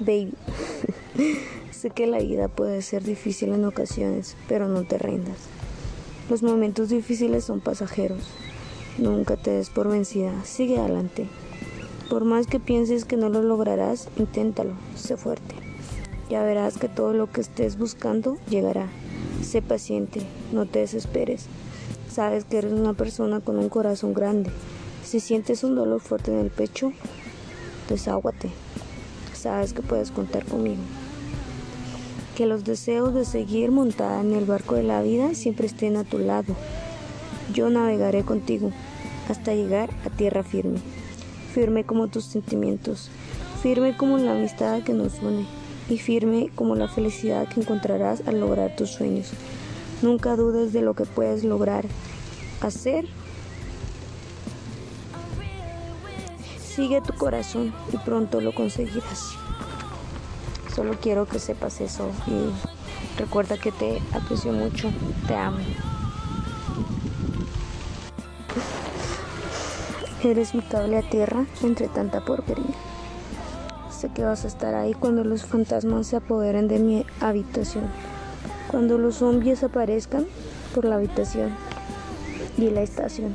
Baby, sé que la vida puede ser difícil en ocasiones, pero no te rindas. Los momentos difíciles son pasajeros. Nunca te des por vencida, sigue adelante. Por más que pienses que no lo lograrás, inténtalo, sé fuerte. Ya verás que todo lo que estés buscando llegará. Sé paciente, no te desesperes. Sabes que eres una persona con un corazón grande. Si sientes un dolor fuerte en el pecho, deságuate sabes que puedes contar conmigo. Que los deseos de seguir montada en el barco de la vida siempre estén a tu lado. Yo navegaré contigo hasta llegar a tierra firme, firme como tus sentimientos, firme como la amistad que nos une y firme como la felicidad que encontrarás al lograr tus sueños. Nunca dudes de lo que puedes lograr, hacer Sigue tu corazón y pronto lo conseguirás. Solo quiero que sepas eso y recuerda que te aprecio mucho, te amo. Eres mi cable a tierra entre tanta porquería. Sé que vas a estar ahí cuando los fantasmas se apoderen de mi habitación, cuando los zombies aparezcan por la habitación y la estación.